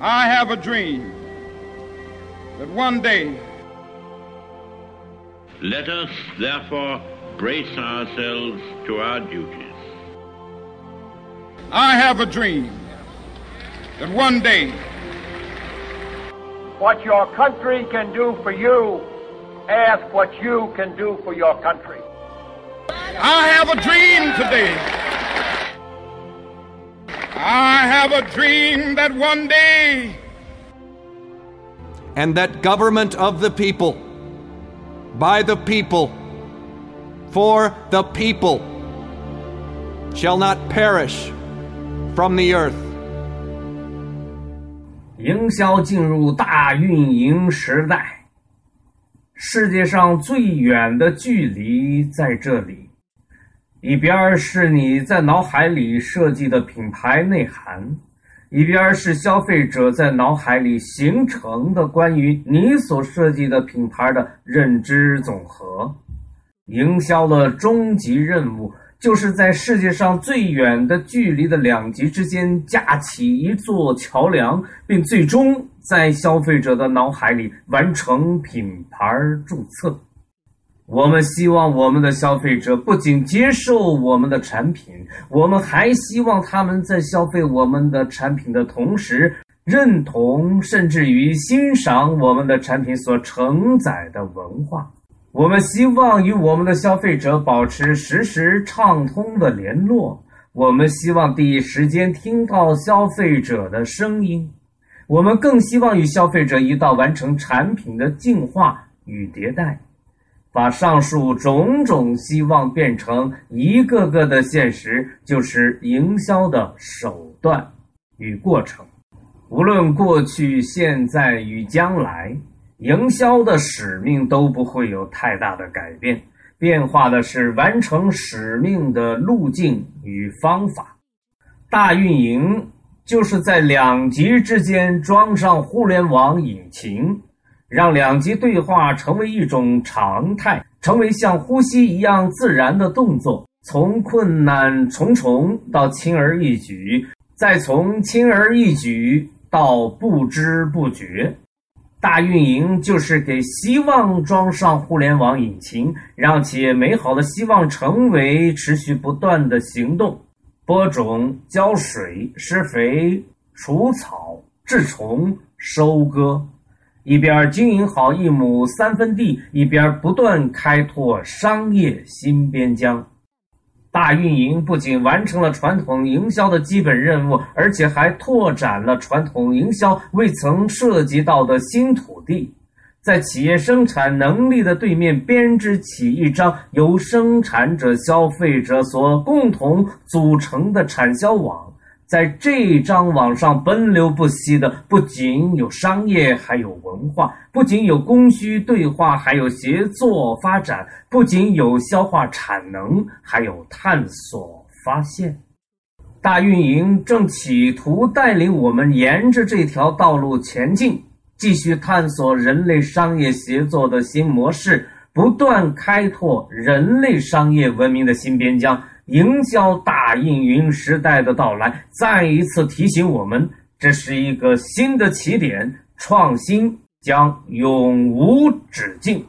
I have a dream that one day. Let us therefore brace ourselves to our duties. I have a dream that one day. What your country can do for you, ask what you can do for your country. I have a dream today. I have a dream that one day. And that government of the people, by the people, for the people, shall not perish from the earth. 营销进入大运营时代，世界上最远的距离在这里。 一边是你在脑海里设计的品牌内涵，一边是消费者在脑海里形成的关于你所设计的品牌的认知总和。营销的终极任务，就是在世界上最远的距离的两极之间架起一座桥梁，并最终在消费者的脑海里完成品牌注册。我们希望我们的消费者不仅接受我们的产品，我们还希望他们在消费我们的产品的同时，认同甚至于欣赏我们的产品所承载的文化。我们希望与我们的消费者保持实时畅通的联络。我们希望第一时间听到消费者的声音。我们更希望与消费者一道完成产品的进化与迭代。把上述种种希望变成一个个的现实，就是营销的手段与过程。无论过去、现在与将来，营销的使命都不会有太大的改变。变化的是完成使命的路径与方法。大运营就是在两极之间装上互联网引擎。让两极对话成为一种常态，成为像呼吸一样自然的动作。从困难重重到轻而易举，再从轻而易举到不知不觉。大运营就是给希望装上互联网引擎，让企业美好的希望成为持续不断的行动。播种、浇水、施肥、除草、治虫、收割。一边经营好一亩三分地，一边不断开拓商业新边疆。大运营不仅完成了传统营销的基本任务，而且还拓展了传统营销未曾涉及到的新土地，在企业生产能力的对面编织起一张由生产者、消费者所共同组成的产销网。在这张网上奔流不息的，不仅有商业，还有文化；不仅有供需对话，还有协作发展；不仅有消化产能，还有探索发现。大运营正企图带领我们沿着这条道路前进，继续探索人类商业协作的新模式，不断开拓人类商业文明的新边疆。营销大运营时代的到来，再一次提醒我们，这是一个新的起点，创新将永无止境。